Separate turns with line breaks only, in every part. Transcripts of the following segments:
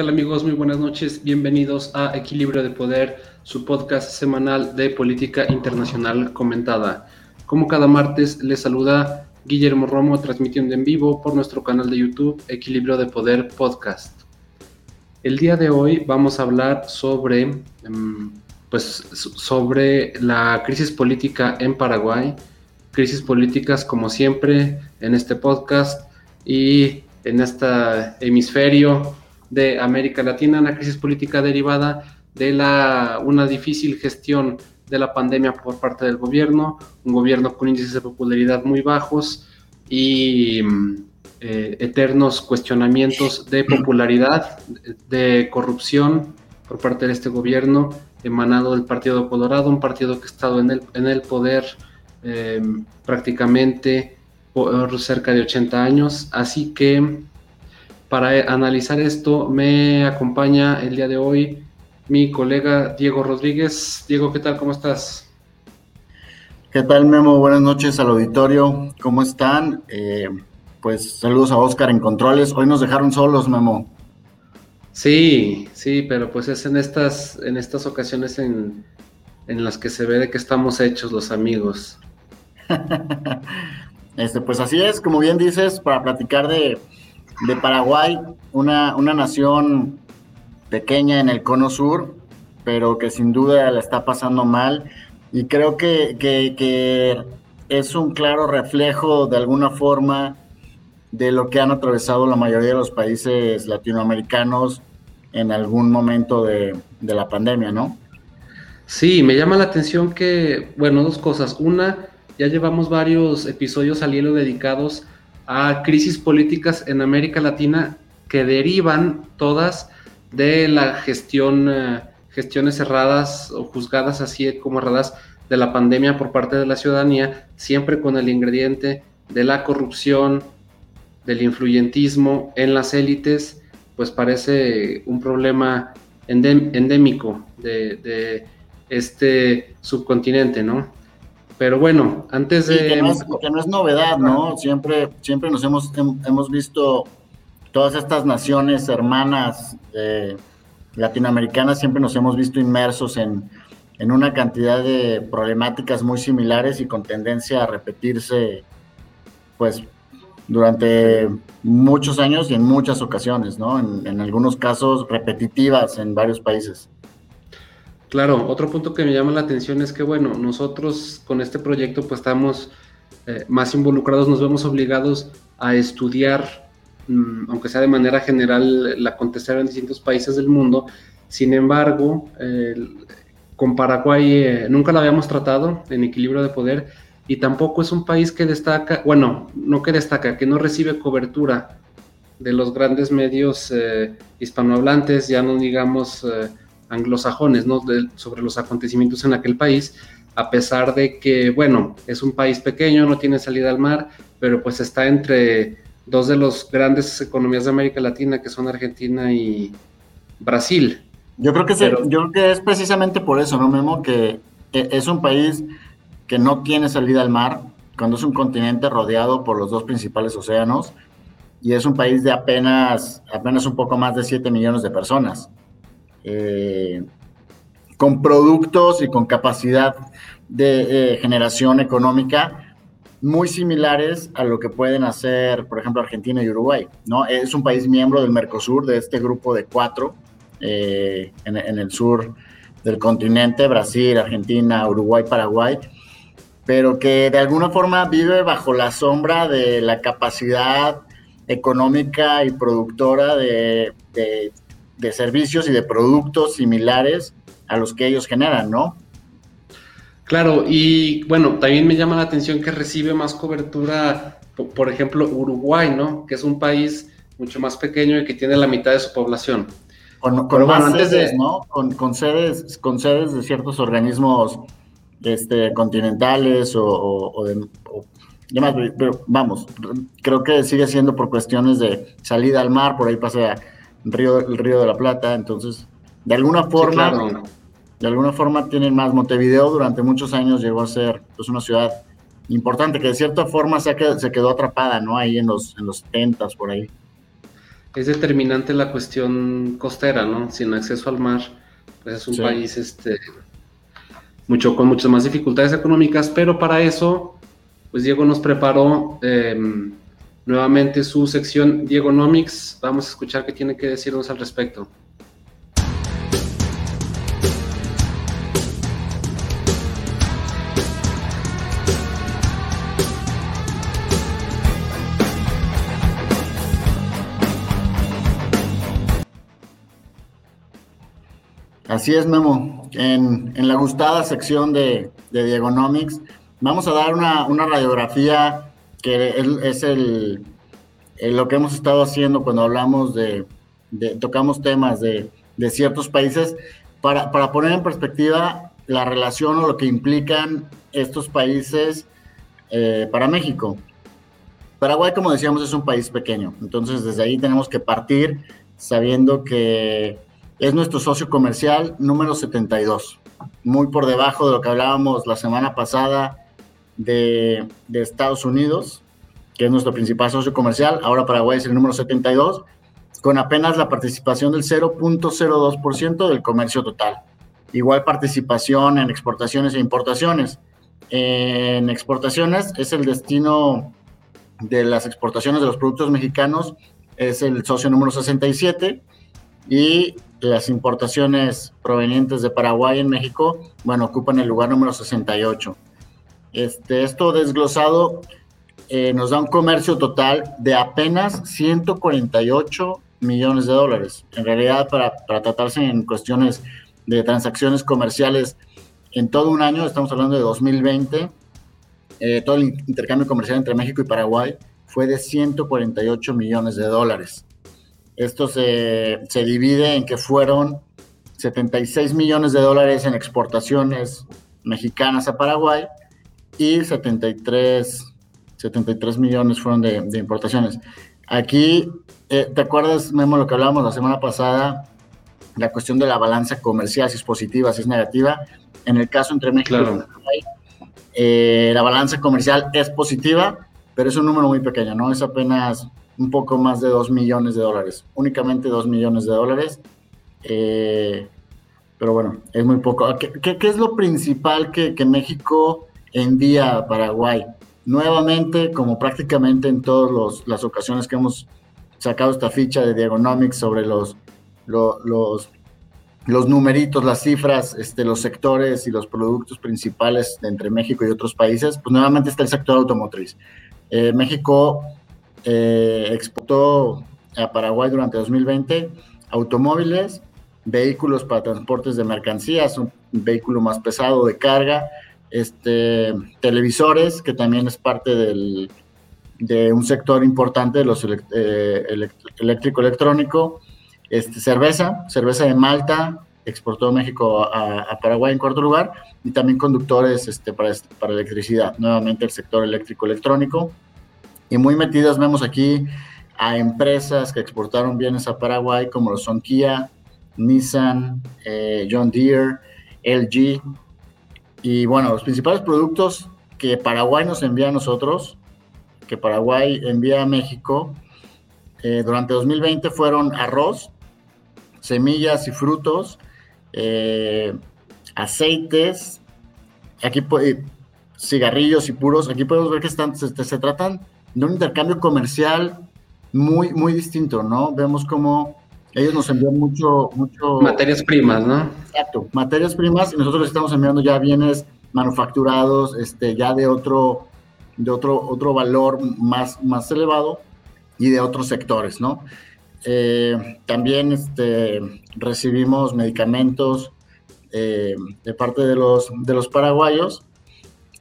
tal amigos? Muy buenas noches. Bienvenidos a Equilibrio de Poder, su podcast semanal de política internacional comentada. Como cada martes, les saluda Guillermo Romo transmitiendo en vivo por nuestro canal de YouTube Equilibrio de Poder Podcast. El día de hoy vamos a hablar sobre, em, pues, sobre la crisis política en Paraguay, crisis políticas como siempre en este podcast y en este hemisferio de América Latina, una crisis política derivada de la, una difícil gestión de la pandemia por parte del gobierno, un gobierno con índices de popularidad muy bajos y eh, eternos cuestionamientos de popularidad, de corrupción por parte de este gobierno emanado del Partido Colorado, un partido que ha estado en el, en el poder eh, prácticamente por cerca de 80 años. Así que para analizar esto me acompaña el día de hoy mi colega Diego Rodríguez. Diego, ¿qué tal? ¿Cómo estás?
¿Qué tal, Memo? Buenas noches al auditorio. ¿Cómo están? Eh, pues saludos a Oscar en Controles. Hoy nos dejaron solos, Memo.
Sí, sí, pero pues es en estas, en estas ocasiones en, en las que se ve de que estamos hechos los amigos.
Este, pues así es, como bien dices, para platicar de, Paraguay, una, una, nación pequeña en el cono sur, pero que sin duda la está pasando mal. Y creo que, que, es un claro reflejo de alguna forma de lo que han atravesado la mayoría de los países latinoamericanos en algún momento de, de la pandemia, ¿no?
Sí, me llama la atención que, bueno, dos cosas. Una, ya llevamos varios episodios al hilo dedicados crisis políticas en América Latina que derivan todas de la gestión, eh, gestiones cerradas o juzgadas así como erradas de la pandemia por parte de la ciudadanía, siempre con el ingrediente de la corrupción, del influyentismo en las élites, pues parece un problema endémico de, de este subcontinente, ¿no? Pero bueno, antes de...
que, no es, novedad, ¿no? Siempre, siempre nos hemos, hemos visto todas estas naciones hermanas eh, latinoamericanas, siempre nos hemos visto inmersos en, en una cantidad de problemáticas muy similares y con tendencia a repetirse, pues, durante muchos años y en muchas ocasiones, ¿no? En, en algunos casos repetitivas en varios países.
Claro, otro punto que me llama la atención es que, bueno, nosotros con este proyecto pues estamos eh, más involucrados, nos vemos obligados a estudiar, mm, aunque sea de manera general, la acontecer en distintos países del mundo. Sin embargo, con Paraguay eh, nunca lo habíamos tratado en equilibrio de poder y tampoco es un país que destaca, bueno, no que destaca, que no recibe cobertura de los grandes medios eh, hispanohablantes, ya no digamos anglosajones, ¿no? sobre los acontecimientos en aquel país, a pesar de que, bueno, es un país pequeño, no tiene salida al mar, pero pues está entre dos de las grandes economías de América Latina, que son Argentina y Brasil.
Yo creo que, yo creo que es precisamente por eso, ¿no, Memo? Que es un país que no tiene salida al mar, cuando es un continente rodeado por los dos principales océanos, y es un país de apenas, apenas un poco más de 7 millones de personas. Eh, con productos y con capacidad de eh, generación económica muy similares a lo que pueden hacer, por ejemplo, Argentina y Uruguay. ¿no? Es un país miembro del Mercosur, de este grupo de cuatro eh, en, el sur del continente, Brasil, Argentina, Uruguay, Paraguay, pero que de alguna forma vive bajo la sombra de la capacidad económica y productora de de servicios y de productos similares a los que ellos generan, ¿no?
Claro, y bueno, también me llama la atención que recibe más cobertura, por ejemplo, Uruguay, ¿no? Que es un país mucho más pequeño y que tiene la mitad de su población.
Con, más sedes, ¿no? Con, sedes, con sedes de ciertos organismos este, continentales o, de... demás, pero vamos, creo que sigue siendo por cuestiones de salida al mar, por ahí pasa río, el Río de la Plata, entonces, de alguna forma, de alguna forma tienen más. Montevideo durante muchos años llegó a ser pues, una ciudad importante que de cierta forma se, se quedó atrapada, ¿no? Ahí en los, en los 70 por ahí.
es determinante la cuestión costera, ¿no? Sin acceso al mar, pues es un país este, mucho, con muchas más dificultades económicas, pero para eso, pues Diego nos preparó em, nuevamente su sección Diego Nomics. Vamos a escuchar qué tiene que decirnos al respecto.
Así es, Memo. En, la gustada sección de, de Diegonomics, vamos a dar una, radiografía que es, el, lo que hemos estado haciendo cuando hablamos de, tocamos temas de, ciertos países, para, poner en perspectiva la relación o lo que implican estos países eh, para México. Paraguay, como decíamos, es un país pequeño, entonces desde ahí tenemos que partir sabiendo que es nuestro socio comercial número 72, muy por debajo de lo que hablábamos la semana pasada de, Estados Unidos, que es nuestro principal socio comercial. Ahora Paraguay es el número 72, con apenas la participación del 0.02% del comercio total. Igual participación en exportaciones e importaciones. En exportaciones es el destino de las exportaciones de los productos mexicanos, es el socio número 67 y las importaciones provenientes de Paraguay en México, bueno, ocupan el lugar número 68. Este, esto desglosado eh, nos da un comercio total de apenas 148 millones de dólares. En realidad, para, para tratarse en cuestiones de transacciones comerciales en todo un año, estamos hablando de 2020, eh, todo el intercambio comercial entre México y Paraguay fue de 148 millones de dólares. Esto se, se divide en que fueron 76 millones de dólares en exportaciones mexicanas a Paraguay y 73, 73 millones fueron de, de importaciones. Aquí, eh, ¿te acuerdas, Memo, lo que hablábamos la semana pasada? La cuestión de la balanza comercial, si es positiva, si es negativa. En el caso entre México y Paraguay, eh, la balanza comercial es positiva, pero es un número muy pequeño, ¿no? Es apenas un poco más de 2 millones de dólares, únicamente 2 millones de dólares. Eh, pero bueno, es muy poco. ¿Qué, qué, es lo principal que, que, México envía a Paraguay? Nuevamente, como prácticamente en todas las ocasiones que hemos sacado esta ficha de Diagonomics sobre los, los, los, numeritos, las cifras, este, los sectores y los productos principales entre México y otros países, pues nuevamente está el sector automotriz. Eh, México eh, exportó a Paraguay durante 2020 automóviles, vehículos para transportes de mercancías, un vehículo más pesado de carga, este, televisores, que también es parte del, de un sector importante de los eh, eléctrico electrónico, este, cerveza, cerveza de Malta, exportó México a, Paraguay en cuarto lugar, y también conductores este, para, para electricidad, nuevamente el sector eléctrico electrónico y muy metidas vemos aquí a empresas que exportaron bienes a Paraguay, como lo son Kia, Nissan, eh, John Deere, LG. Y bueno, los principales productos que Paraguay nos envía a nosotros, que Paraguay envía a México, eh, durante 2020 fueron arroz, semillas y frutos, eh, aceites, aquí cigarrillos y puros. Aquí podemos ver que están, se, se tratan de un intercambio comercial muy, muy distinto, ¿no? Vemos cómo ellos nos envían mucho, mucho...
Materias primas, ¿no?
Exacto, materias primas y nosotros les estamos enviando ya bienes manufacturados, este, ya de otro, de otro, otro valor más, más elevado y de otros sectores, ¿no? Eh, también este, recibimos medicamentos eh, de parte de los, de los paraguayos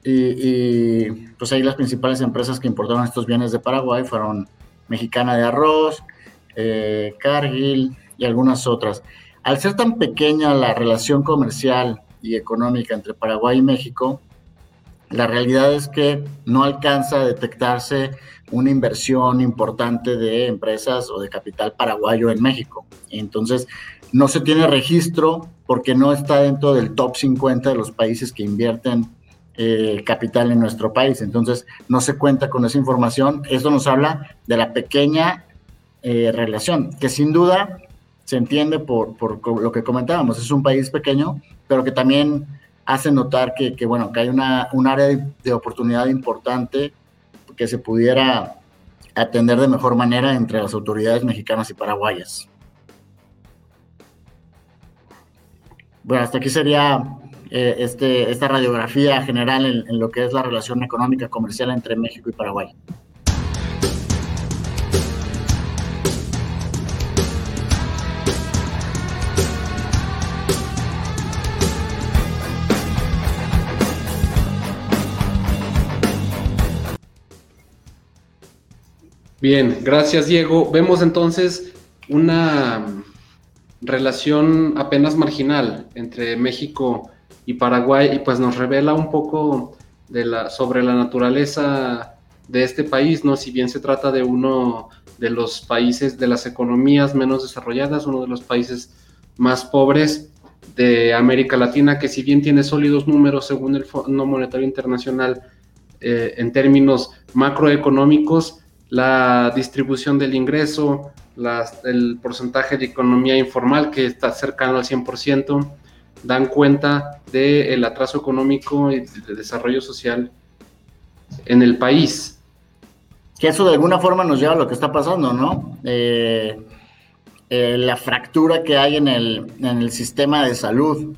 y, pues ahí las principales empresas que importaron estos bienes de Paraguay fueron Mexicana de Arroz, eh, Cargill y algunas otras. Al ser tan pequeña la relación comercial y económica entre Paraguay y México, la realidad es que no alcanza a detectarse una inversión importante de empresas o de capital paraguayo en México. Entonces, no se tiene registro porque no está dentro del top 50 de los países que invierten eh, capital en nuestro país. Entonces, no se cuenta con esa información. Esto nos habla de la pequeña eh, relación, que sin duda se entiende por, lo que comentábamos, es un país pequeño, pero que también hace notar que, bueno, que hay una, un área de, oportunidad importante que se pudiera atender de mejor manera entre las autoridades mexicanas y paraguayas. Bueno, hasta aquí sería eh, este, esta radiografía general en lo que es la relación económica comercial entre México y Paraguay.
Bien, gracias Diego. Vemos entonces una relación apenas marginal entre México y Paraguay y pues nos revela un poco de la, sobre la naturaleza de este país, ¿no? Si bien se trata de uno de los países, de las economías menos desarrolladas, uno de los países más pobres de América Latina, que si bien tiene sólidos números según el Fondo Monetario Internacional eh, en términos macroeconómicos, la distribución del ingreso, el porcentaje de economía informal que está cercano al 100%, dan cuenta del atraso económico y de desarrollo social en el país.
Que eso de alguna forma nos lleva a lo que está pasando, ¿no? Eh, eh, la fractura que hay en el, en el sistema de salud.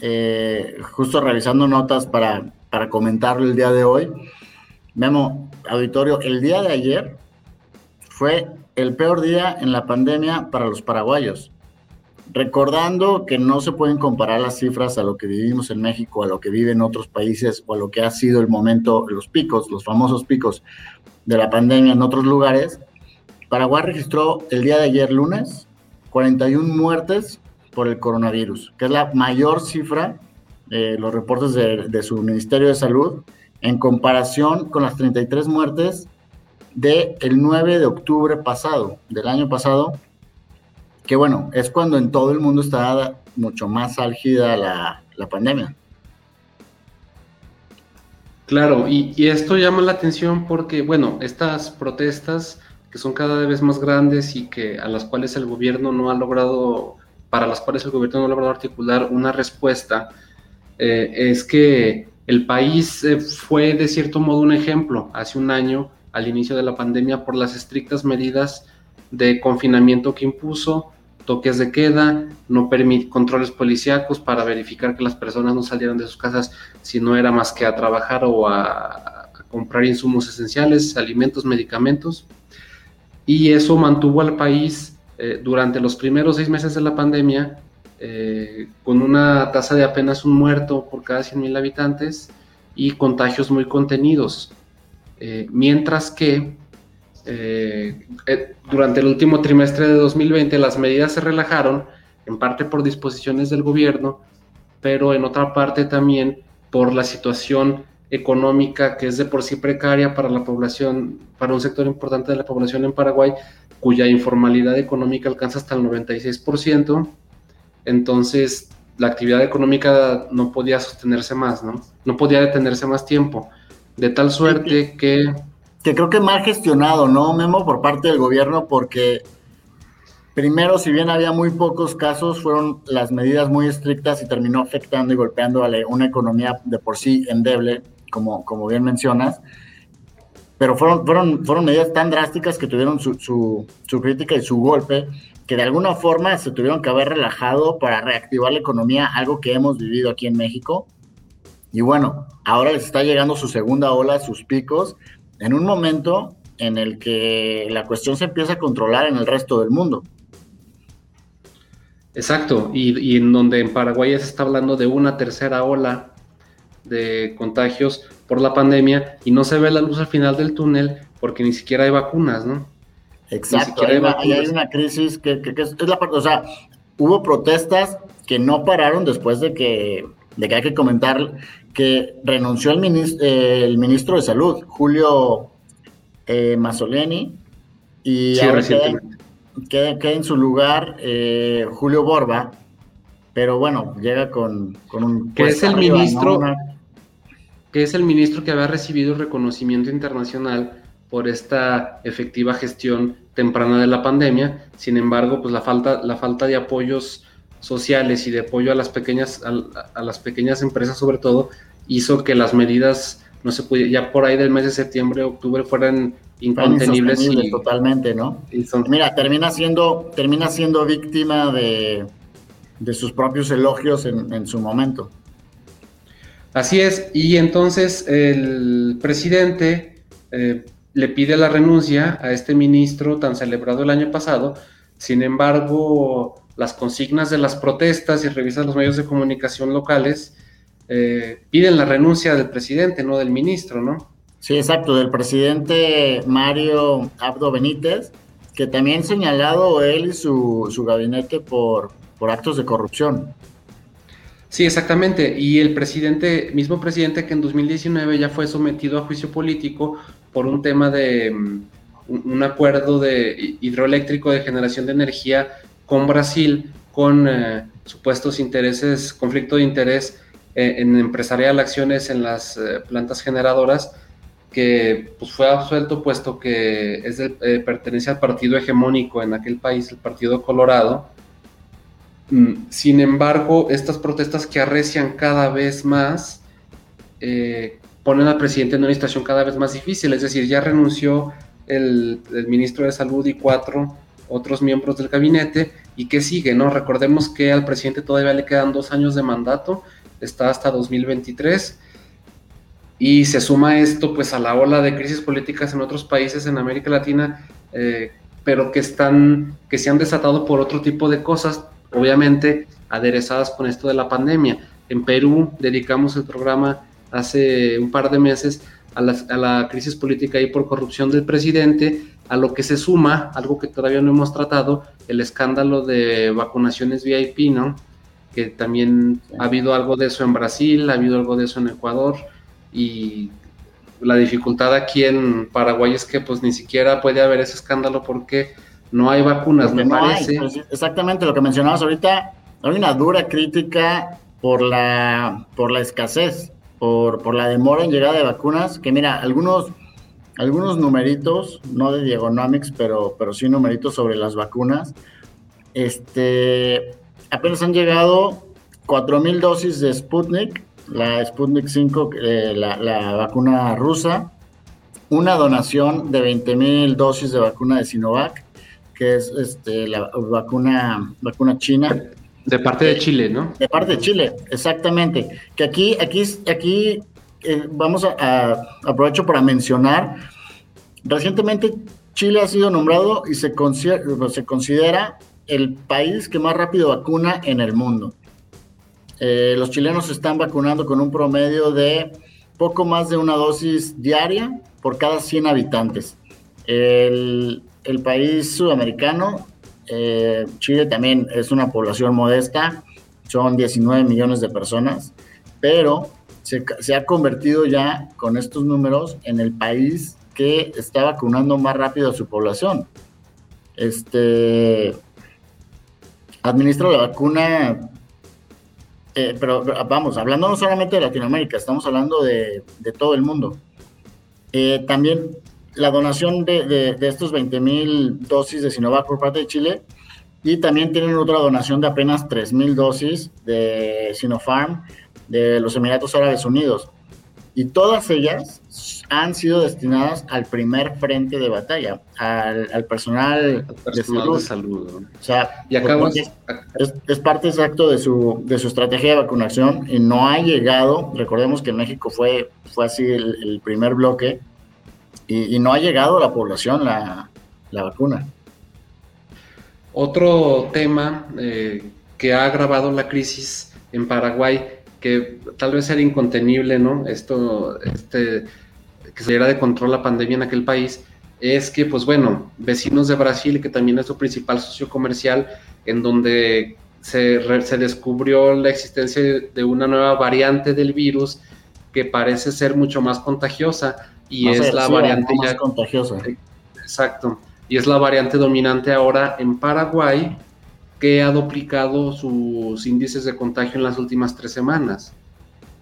Eh, justo revisando notas para, para comentarlo el día de hoy, Memo, auditorio, el día de ayer fue el peor día en la pandemia para los paraguayos. Recordando que no se pueden comparar las cifras a lo que vivimos en México, a lo que viven otros países o a lo que ha sido el momento, los picos, los famosos picos de la pandemia en otros lugares, Paraguay registró el día de ayer lunes 41 muertes por el coronavirus, que es la mayor cifra, eh, los reportes de, de su Ministerio de Salud, en comparación con las 33 muertes del el 9 de octubre pasado, del año pasado, que bueno, es cuando en todo el mundo está mucho más álgida la, pandemia.
Claro, y, y, esto llama la atención porque, bueno, estas protestas que son cada vez más grandes y que a las cuales el gobierno no ha logrado, para las cuales el gobierno no ha logrado articular una respuesta, eh, es que el país eh, fue de cierto modo un ejemplo hace un año, al inicio de la pandemia, por las estrictas medidas de confinamiento que impuso, toques de queda, no controles policíacos para verificar que las personas no salieran de sus casas si no era más que a trabajar o a, comprar insumos esenciales, alimentos, medicamentos. Y eso mantuvo al país eh, durante los primeros seis meses de la pandemia eh, con una tasa de apenas un muerto por cada 100.000 habitantes y contagios muy contenidos. Eh, mientras que eh, durante el último trimestre de 2020 las medidas se relajaron, en parte por disposiciones del gobierno, pero en otra parte también por la situación económica que es de por sí precaria para la población, para un sector importante de la población en Paraguay, cuya informalidad económica alcanza hasta el 96%, entonces la actividad económica no podía sostenerse más, ¿no? No podía detenerse más tiempo, de tal suerte que...
Que creo que mal gestionado, ¿no, Memo, por parte del gobierno? Porque primero, si bien había muy pocos casos, fueron las medidas muy estrictas y terminó afectando y golpeando a una economía de por sí endeble, como, como bien mencionas. Pero fueron, fueron, fueron medidas tan drásticas que tuvieron su, su, su crítica y su golpe que de alguna forma se tuvieron que haber relajado para reactivar la economía, algo que hemos vivido aquí en México. Y bueno, ahora les está llegando su segunda ola, sus picos, en un momento en el que la cuestión se empieza a controlar en el resto del mundo.
Exacto, y, en donde en Paraguay se está hablando de una tercera ola de contagios por la pandemia y no se ve la luz al final del túnel porque ni siquiera hay vacunas, ¿no?
Exacto, hay una, crisis que, es, la parte, o sea, hubo protestas que no pararon después de que, de que hay que comentar que renunció el ministro, el ministro de Salud, Julio eh, Mazzoleni, y ahora queda, en su lugar eh, Julio Borba, pero bueno, llega con, un...
Que es el ministro... Que es el ministro que había recibido reconocimiento internacional por esta efectiva gestión temprana de la pandemia. Sin embargo, pues la falta, la falta de apoyos sociales y de apoyo a las pequeñas, a, las pequeñas empresas sobre todo, hizo que las medidas no se pudiera, ya por ahí del mes de septiembre, octubre fueran incontenibles.
Y, totalmente, ¿no? Mira, termina siendo, termina siendo víctima de, de sus propios elogios en, en su momento.
Así es, y entonces el presidente eh, le pide la renuncia a este ministro tan celebrado el año pasado, sin embargo, las consignas de las protestas y revisas los medios de comunicación locales eh, piden la renuncia del presidente, no del ministro, ¿no?
Sí, exacto, del presidente Mario Abdo Benítez, que también señalado él y su, su gabinete por, por actos de corrupción.
Sí, exactamente. Y el presidente, mismo presidente que en 2019 ya fue sometido a juicio político por un tema de mm, un acuerdo de hidroeléctrico de generación de energía con Brasil, con eh, supuestos intereses, conflicto de interés eh, en empresarial, acciones en las eh, plantas generadoras, que pues, fue absuelto puesto que es pertenece al partido hegemónico en aquel país, el Partido Colorado. Mm, sin embargo, estas protestas que arrecian cada vez más eh, ponen al presidente en una situación cada vez más difícil. Es decir, ya renunció el, ministro de Salud y cuatro otros miembros del gabinete. ¿Y qué sigue? no Recordemos que al presidente todavía le quedan dos años de mandato, está hasta 2023. Y se suma esto pues a la ola de crisis políticas en otros países en América Latina, eh, pero que están, que se han desatado por otro tipo de cosas, obviamente aderezadas con esto de la pandemia. En Perú dedicamos el programa hace un par de meses a la, crisis política y por corrupción del presidente, a lo que se suma, algo que todavía no hemos tratado, el escándalo de vacunaciones VIP, ¿no? Que también ha habido algo de eso en Brasil, ha habido algo de eso en Ecuador y la dificultad aquí en Paraguay es que pues ni siquiera puede haber ese escándalo porque no hay vacunas, me parece. Pues,
exactamente lo que mencionabas ahorita, hay una dura crítica por la, por la escasez, por, por la demora en llegada de vacunas, que mira, algunos, algunos numeritos, no de Diegonomics, pero, pero sí numeritos sobre las vacunas, este, apenas han llegado 4.000 dosis de Sputnik, la Sputnik 5, eh, la, la, vacuna rusa, una donación de 20.000 dosis de vacuna de Sinovac, que es este, la vacuna, vacuna china.
De parte de Chile, ¿no?
De parte de Chile, exactamente. Que aquí, aquí, aquí eh, vamos a, aprovecho para mencionar, recientemente Chile ha sido nombrado y se considera, se considera el país que más rápido vacuna en el mundo. Eh, los chilenos se están vacunando con un promedio de poco más de una dosis diaria por cada 100 habitantes. El, el país sudamericano, eh, Chile también es una población modesta, son 19 millones de personas, pero se, ha convertido ya con estos números en el país que está vacunando más rápido a su población. Este administra la vacuna, eh, pero vamos, hablando no solamente de Latinoamérica, estamos hablando de, todo el mundo. Eh, también la donación de, estos 20 mil dosis de Sinovac por parte de Chile y también tienen otra donación de apenas 3 mil dosis de Sinopharm de los Emiratos Árabes Unidos. Y todas ellas han sido destinadas al primer frente de batalla, al, personal, de salud. O sea, y es, parte exacto de su, de su estrategia de vacunación y no ha llegado, recordemos que en México fue, fue así el, el primer bloque, y, no ha llegado a la población la, vacuna.
Otro tema eh, que ha agravado la crisis en Paraguay, que tal vez era incontenible, ¿no? Esto, este, que se diera de control la pandemia en aquel país, es que, pues bueno, vecinos de Brasil, que también es su principal socio comercial, en donde se, se descubrió la existencia de una nueva variante del virus que parece ser mucho más contagiosa y es la variante
más contagiosa.
Exacto. Y es la variante dominante ahora en Paraguay que ha duplicado sus índices de contagio en las últimas tres semanas.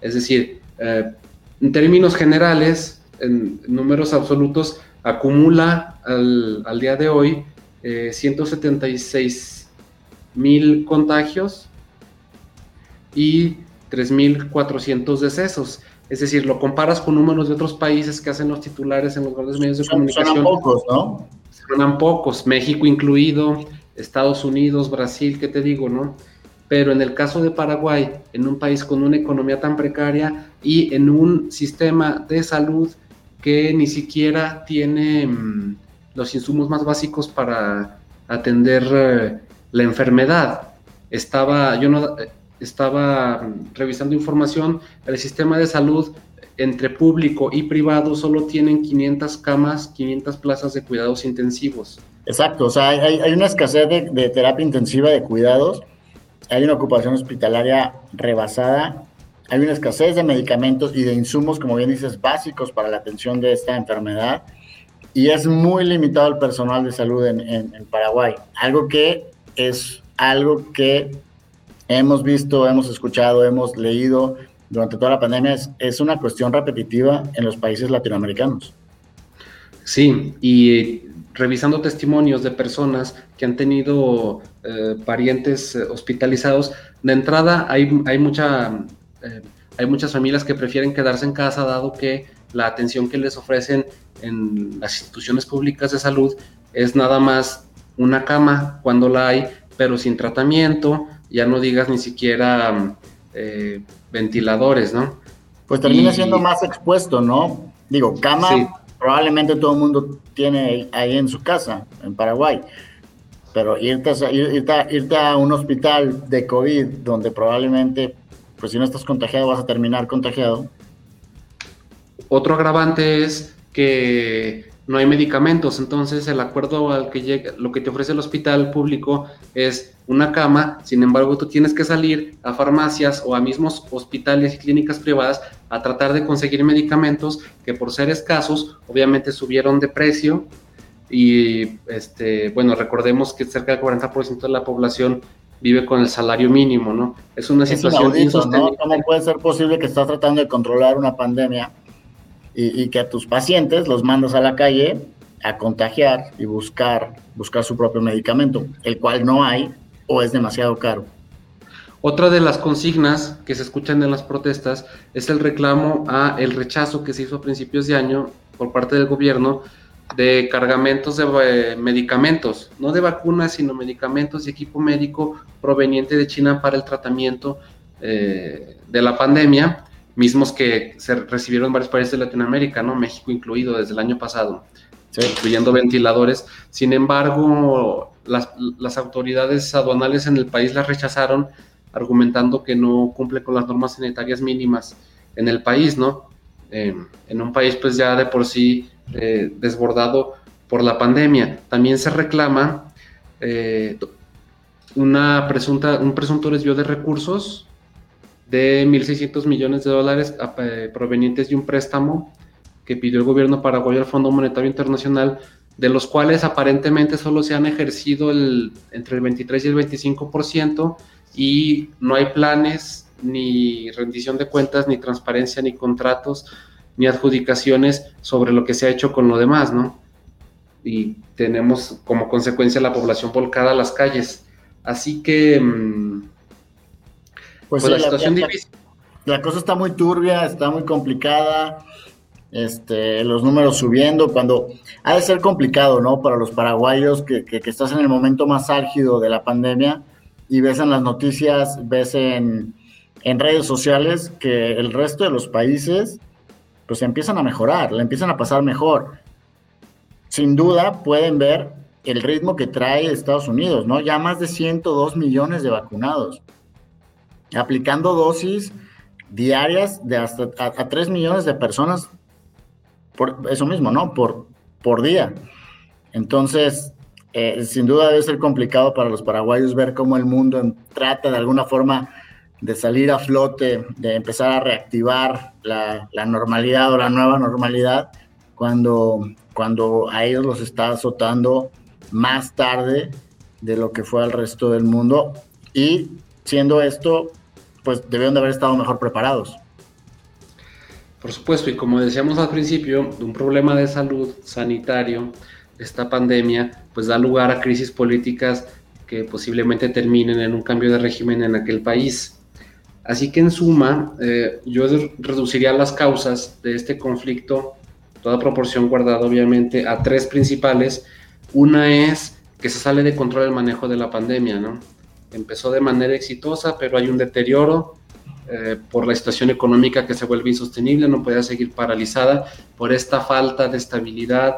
Es decir, eh, en términos generales, en números absolutos, acumula al, día de hoy 176 eh, mil contagios y 3.400 decesos. Es decir, lo comparas con números de otros países que hacen los titulares en los grandes medios de comunicación. Son
pocos, ¿no?
Son pocos, México incluido, Estados Unidos, Brasil, ¿qué te digo, no? Pero en el caso de Paraguay, en un país con una economía tan precaria y en un sistema de salud que ni siquiera tiene mm, los insumos más básicos para atender eh, la enfermedad. Estaba, yo no, estaba mm, revisando información, el sistema de salud entre público y privado solo tienen 500 camas, 500 plazas de cuidados intensivos.
Exacto, o sea, hay, una escasez de, terapia intensiva de cuidados, hay una ocupación hospitalaria rebasada, hay una escasez de medicamentos y de insumos, como bien dices, básicos para la atención de esta enfermedad, y es muy limitado el personal de salud en, en Paraguay, algo que es algo que hemos visto, hemos escuchado, hemos leído durante toda la pandemia, es, una cuestión repetitiva en los países latinoamericanos.
Sí, y revisando testimonios de personas que han tenido eh, parientes eh, hospitalizados, de entrada hay, hay, mucha, eh, hay muchas familias que prefieren quedarse en casa dado que la atención que les ofrecen en las instituciones públicas de salud es nada más una cama cuando la hay, pero sin tratamiento, ya no digas ni siquiera eh, ventiladores, ¿no?
Pues termina siendo más expuesto, ¿no? Digo, cama probablemente todo el mundo tiene ahí en su casa, en Paraguay, pero irte a, irte, a, un hospital de COVID donde probablemente, pues si no estás contagiado vas a terminar contagiado.
Otro agravante es que no hay medicamentos, entonces el acuerdo al que llega, lo que te ofrece el hospital público es una cama, sin embargo tú tienes que salir a farmacias o a mismos hospitales y clínicas privadas a tratar de conseguir medicamentos que por ser escasos obviamente subieron de precio y este bueno, recordemos que cerca del 40% de la población vive con el salario mínimo, ¿no? Es una situación
insostenible. ¿Cómo puede ser posible que estás tratando de controlar una pandemia y, que a tus pacientes los mandas a la calle a contagiar y buscar, buscar su propio medicamento, el cual no hay o es demasiado caro.
Otra de las consignas que se escuchan en las protestas es el reclamo a el rechazo que se hizo a principios de año por parte del gobierno de cargamentos de eh, medicamentos, no de vacunas, sino medicamentos y equipo médico proveniente de China para el tratamiento eh, de la pandemia mismos que se recibieron en varios países de Latinoamérica, ¿no? México incluido desde el año pasado, incluyendo ventiladores. Sin embargo, las, autoridades aduanales en el país las rechazaron, argumentando que no cumple con las normas sanitarias mínimas en el país, ¿no? Em, en un país pues ya de por sí eh, desbordado por la pandemia. También se reclama eh, una presunta, un presunto desvío de recursos de 1.600 millones de dólares eh, provenientes de un préstamo que pidió el gobierno paraguayo al Fondo Monetario Internacional, de los cuales aparentemente solo se han ejercido el, entre el 23 y el 25% y no hay planes ni rendición de cuentas, ni transparencia, ni contratos, ni adjudicaciones sobre lo que se ha hecho con lo demás, ¿no? Y tenemos como consecuencia la población volcada a las calles. Así que... Mm,
pues, pues, la, situación difícil. La, cosa está muy turbia, está muy complicada. Este, los números subiendo, cuando ha de ser complicado, ¿no? Para los paraguayos que, que, estás en el momento más álgido de la pandemia y ves en las noticias, ves en, en redes sociales que el resto de los países pues empiezan a mejorar, le empiezan a pasar mejor. Sin duda pueden ver el ritmo que trae Estados Unidos, ¿no? Ya más de 102 millones de vacunados aplicando dosis diarias de hasta a, 3 millones de personas por eso mismo, ¿no? Por, por día. Entonces, eh, sin duda debe ser complicado para los paraguayos ver cómo el mundo trata de alguna forma de salir a flote, de empezar a reactivar la, la normalidad o la nueva normalidad, cuando, cuando a ellos los está azotando más tarde de lo que fue al resto del mundo. Y siendo esto pues debieron de haber estado mejor preparados.
Por supuesto, y como decíamos al principio, un problema de salud sanitario, esta pandemia, pues da lugar a crisis políticas que posiblemente terminen en un cambio de régimen en aquel país. Así que en suma, eh, yo reduciría las causas de este conflicto, toda proporción guardada obviamente, a tres principales. Una es que se sale de control el manejo de la pandemia, ¿no? Empezó de manera exitosa, pero hay un deterioro eh, por la situación económica que se vuelve insostenible, no puede seguir paralizada por esta falta de estabilidad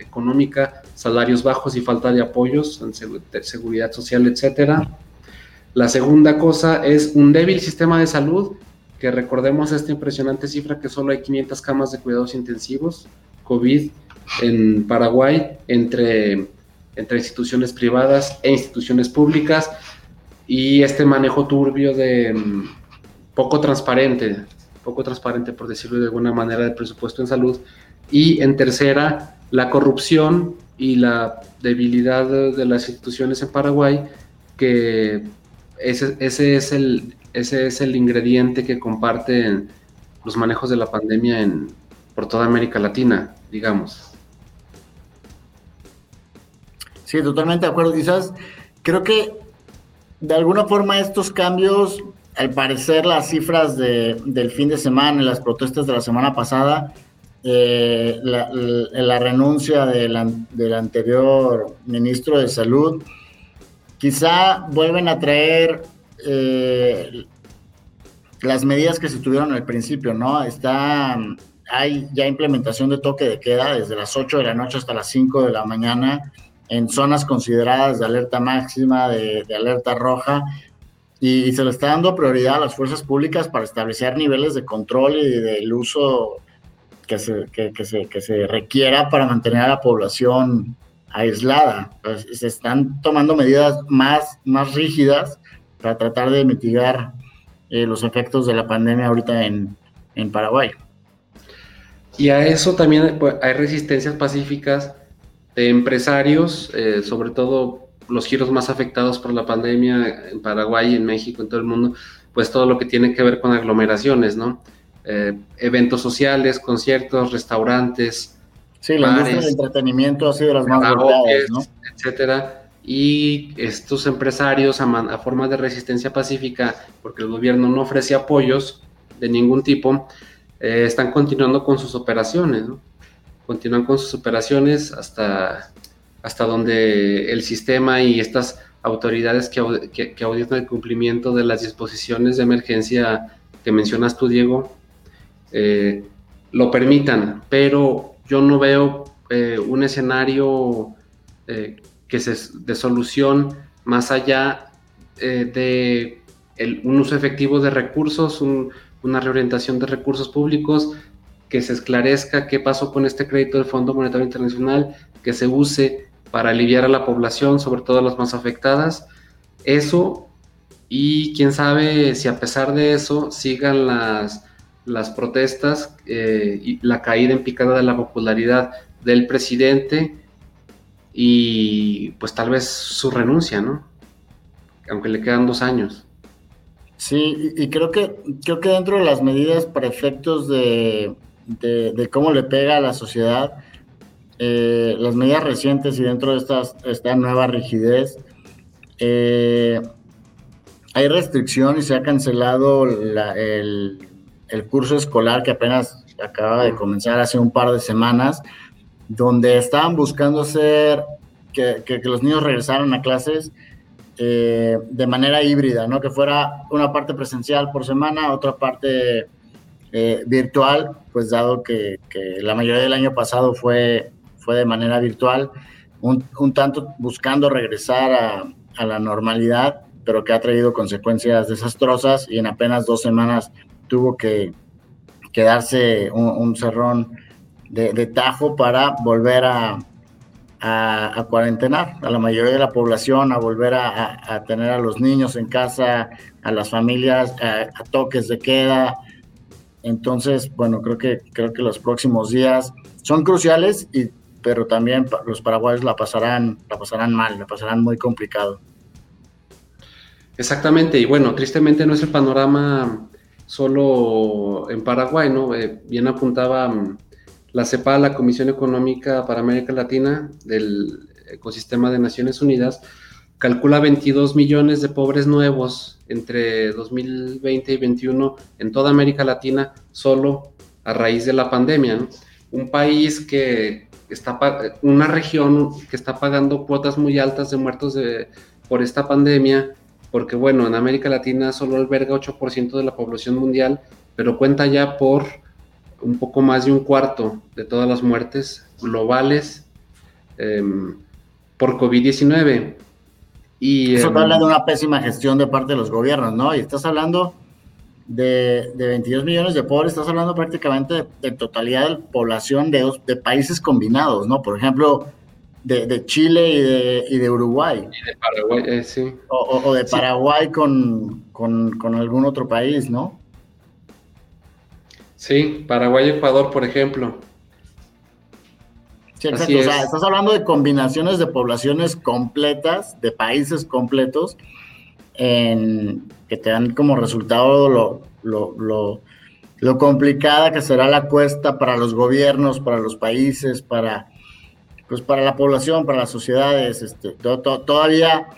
económica, salarios bajos y falta de apoyos en seguridad social, etcétera. La segunda cosa es un débil sistema de salud, que recordemos esta impresionante cifra que solo hay 500 camas de cuidados intensivos COVID en Paraguay entre, entre instituciones privadas e instituciones públicas y este manejo turbio de mm, poco transparente, poco transparente por decirlo de alguna manera del presupuesto en salud y en tercera la corrupción y la debilidad de las instituciones en Paraguay que ese, es el, ese es el ingrediente que comparten los manejos de la pandemia en, por toda América Latina, digamos.
Sí, totalmente de acuerdo. Quizás creo que de alguna forma estos cambios, al parecer las cifras del fin de semana, las protestas de la semana pasada, eh, la, renuncia del anterior ministro de Salud, Quizá vuelven a traer eh, las medidas que se tuvieron al principio, ¿no? Está, hay ya implementación de toque de queda desde las 8 de la noche hasta las 5 de la mañana en zonas consideradas de alerta máxima, de, alerta roja, y, se le está dando prioridad a las fuerzas públicas para establecer niveles de control y del uso que se, que, se, que se requiera para mantener a la población aislada. Pues, se están tomando medidas más, más rígidas para tratar de mitigar eh, los efectos de la pandemia ahorita en, Paraguay.
Y a eso también pues, hay resistencias pacíficas de empresarios, eh, sobre todo los giros más afectados por la pandemia en Paraguay, en México, en todo el mundo, pues todo lo que tiene que ver con aglomeraciones, ¿no? Eh, eventos sociales, conciertos, restaurantes,
Sí, la industria del entretenimiento ha sido de las más golpeadas, ¿no?
Etcétera. Y estos empresarios, a, forma de resistencia pacífica, porque el gobierno no ofrece apoyos de ningún tipo, eh, están continuando con sus operaciones, ¿no? Continúan con sus operaciones hasta, hasta donde el sistema y estas autoridades que, que, auditan el cumplimiento de las disposiciones de emergencia que mencionas tú, Diego, eh, lo permitan, pero yo no veo eh, un escenario eh, que se, de solución más allá de un uso efectivo de recursos, una reorientación de recursos públicos, que se esclarezca qué pasó con este crédito del Fondo Monetario Internacional, que se use para aliviar a la población, sobre todo a las más afectadas. Eso, y quién sabe si a pesar de eso sigan las las protestas eh, y la caída en picada de la popularidad del presidente y pues tal vez su renuncia, ¿no? Aunque le quedan dos años.
Sí, y creo que, creo que dentro de las medidas para efectos de, de, cómo le pega a la sociedad, eh, las medidas recientes y dentro de estas, esta nueva rigidez, eh, hay restricción y se ha cancelado la, el, el curso escolar que apenas acaba de comenzar hace un par de semanas, donde estaban buscando hacer que, los niños regresaran a clases eh, de manera híbrida, ¿no? Que fuera una parte presencial por semana, otra parte eh, virtual, pues dado que, la mayoría del año pasado fue, fue de manera virtual, un, tanto buscando regresar a, a la normalidad, pero que ha traído consecuencias desastrosas y en apenas dos semanas tuvo que quedarse un, cerrón de, tajo para volver a, a, cuarentenar a la mayoría de la población, a volver a, tener a los niños en casa, a las familias, a, toques de queda. Entonces, bueno, creo que, creo que los próximos días son cruciales, y, pero también los paraguayos la pasarán, la pasarán mal, la pasarán muy complicado.
Exactamente, y bueno, tristemente no es el panorama solo en Paraguay, ¿no? Eh, bien apuntaba mm, la CEPA, la Comisión Económica para América Latina del ecosistema de Naciones Unidas, calcula 22 millones de pobres nuevos entre 2020 y 2021 en toda América Latina solo a raíz de la pandemia. Un país que está, una región que está pagando cuotas muy altas de muertos por esta pandemia, porque bueno, en América Latina solo alberga 8% de la población mundial, pero cuenta ya por un poco más de un cuarto de todas las muertes globales em, por COVID-19.
Y, Eso em, habla de una pésima gestión de parte de los gobiernos, ¿no? Y estás hablando de, 22 millones de pobres, estás hablando prácticamente de, totalidad de población de, de países combinados, ¿no? Por ejemplo, de, Chile y de, y de Uruguay.
Y de Paraguay, eh, sí.
O, de Paraguay con, con, algún otro país, ¿no?
Sí, Paraguay y Ecuador, por ejemplo.
Sí, exacto. O sea, estás hablando de combinaciones de poblaciones completas, de países completos, en, que te dan como resultado lo, lo, lo, lo complicada que será la cuesta para los gobiernos, para los países, para pues para la población, para las sociedades, este, todavía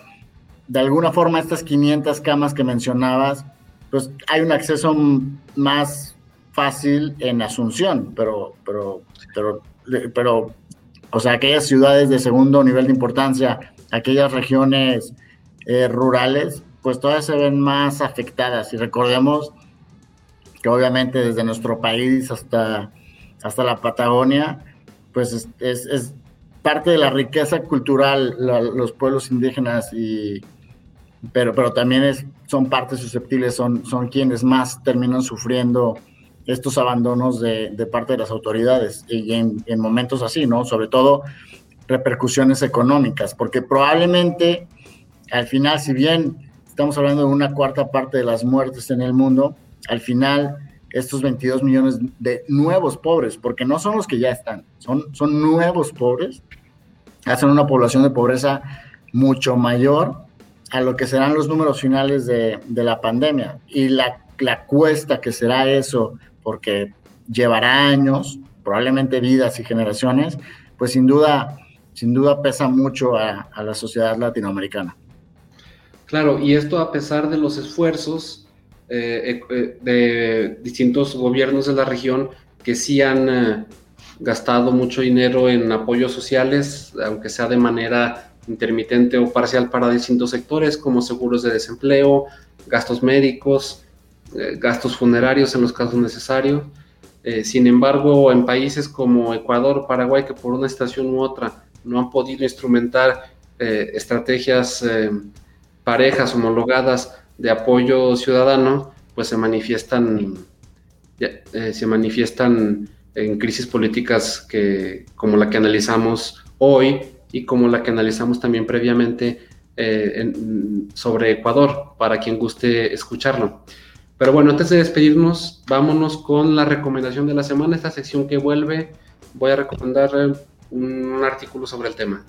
de alguna forma estas 500 camas que mencionabas, pues hay un acceso más fácil en Asunción, pero, pero, pero, pero, o sea, aquellas ciudades de segundo nivel de importancia, aquellas regiones eh, rurales, pues todas se ven más afectadas. Y recordemos que obviamente desde nuestro país hasta, hasta la Patagonia, pues es, es parte de la riqueza cultural, los pueblos indígenas, y, pero, pero también es, son partes susceptibles, son, son quienes más terminan sufriendo estos abandonos de, de parte de las autoridades y en, en, momentos así, ¿no? Sobre todo repercusiones económicas, porque probablemente al final, si bien estamos hablando de una cuarta parte de las muertes en el mundo, al final estos 22 millones de nuevos pobres, porque no son los que ya están, son, son nuevos pobres, hacen una población de pobreza mucho mayor a lo que serán los números finales de, la pandemia. Y la, la, cuesta que será eso, porque llevará años, probablemente vidas y generaciones, pues sin duda, sin duda pesa mucho a, la sociedad latinoamericana.
Claro, y esto a pesar de los esfuerzos eh, eh, de distintos gobiernos de la región que sí han eh, gastado mucho dinero en apoyos sociales, aunque sea de manera intermitente o parcial para distintos sectores, como seguros de desempleo, gastos médicos, eh, gastos funerarios en los casos necesarios. Eh, sin embargo, en países como Ecuador, Paraguay, que por una situación u otra no han podido instrumentar eh, estrategias parejas homologadas de apoyo ciudadano, pues se manifiestan, se manifiestan en crisis políticas que, como la que analizamos hoy y como la que analizamos también previamente eh, sobre Ecuador, para quien guste escucharlo. Pero bueno, antes de despedirnos, vámonos con la recomendación de la semana, esta sección que vuelve. Voy a recomendar un artículo sobre el tema.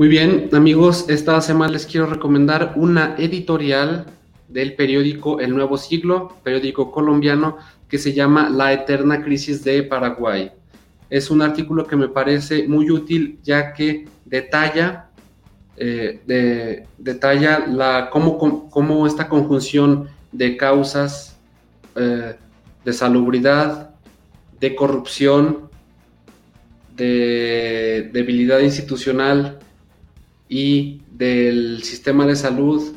Muy bien, amigos, esta semana les quiero recomendar una editorial del periódico El Nuevo Siglo, periódico colombiano, que se llama La Eterna Crisis de Paraguay. Es un artículo que me parece muy útil ya que detalla, eh, detalla la, cómo, cómo, esta conjunción de causas eh, de salubridad, de corrupción, de debilidad institucional, y del sistema de salud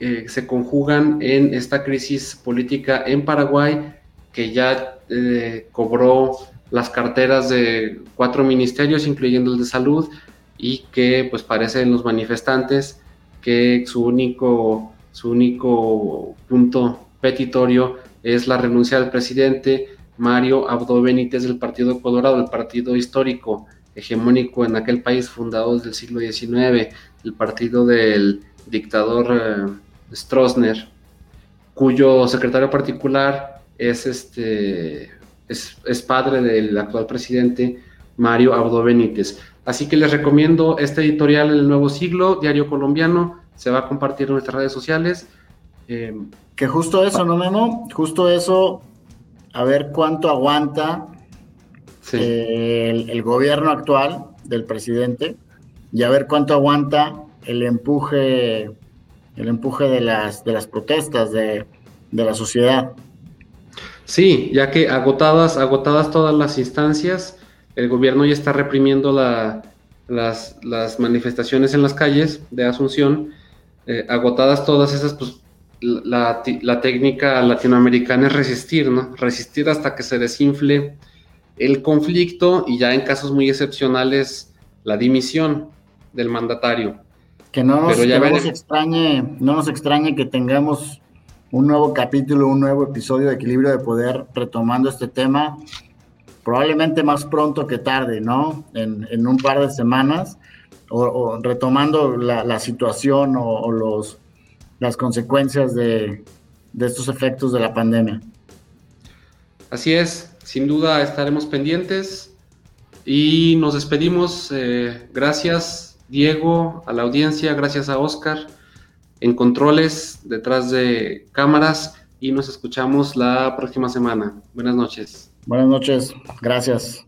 eh, se conjugan en esta crisis política en Paraguay, que ya eh, cobró las carteras de cuatro ministerios, incluyendo el de salud, y que pues parecen los manifestantes que su único, su único punto petitorio es la renuncia del presidente Mario Abdo Benítez del Partido Colorado, el partido histórico hegemónico en aquel país fundado desde el siglo XIX, el partido del dictador Stroessner, cuyo secretario particular es, este, es, padre del actual presidente Mario Abdo Benítez. Así que les recomiendo este editorial El Nuevo Siglo, Diario Colombiano, se va a compartir en nuestras redes sociales.
Eh, que justo eso, ¿no, Memo? Justo eso, a ver cuánto aguanta el, gobierno actual del presidente y a ver cuánto aguanta el empuje, el empuje de las, de las protestas de, la sociedad.
Sí, ya que agotadas, agotadas todas las instancias, el gobierno ya está reprimiendo las, las, manifestaciones en las calles de Asunción, eh, agotadas todas esas, pues la, la, técnica latinoamericana es resistir, ¿no? Resistir hasta que se desinfle el conflicto y ya en casos muy excepcionales la dimisión del mandatario.
Que no nos, extrañe, no nos extrañe que tengamos un nuevo capítulo, un nuevo episodio de Equilibrio de Poder retomando este tema, probablemente más pronto que tarde, ¿no? En, un par de semanas, o, retomando la, situación o, los, las consecuencias de, de estos efectos de la pandemia.
Así es, sin duda estaremos pendientes y nos despedimos. Eh, gracias, Diego, a la audiencia, gracias a Oscar en controles detrás de cámaras y nos escuchamos la próxima semana. Buenas noches.
Buenas noches, gracias.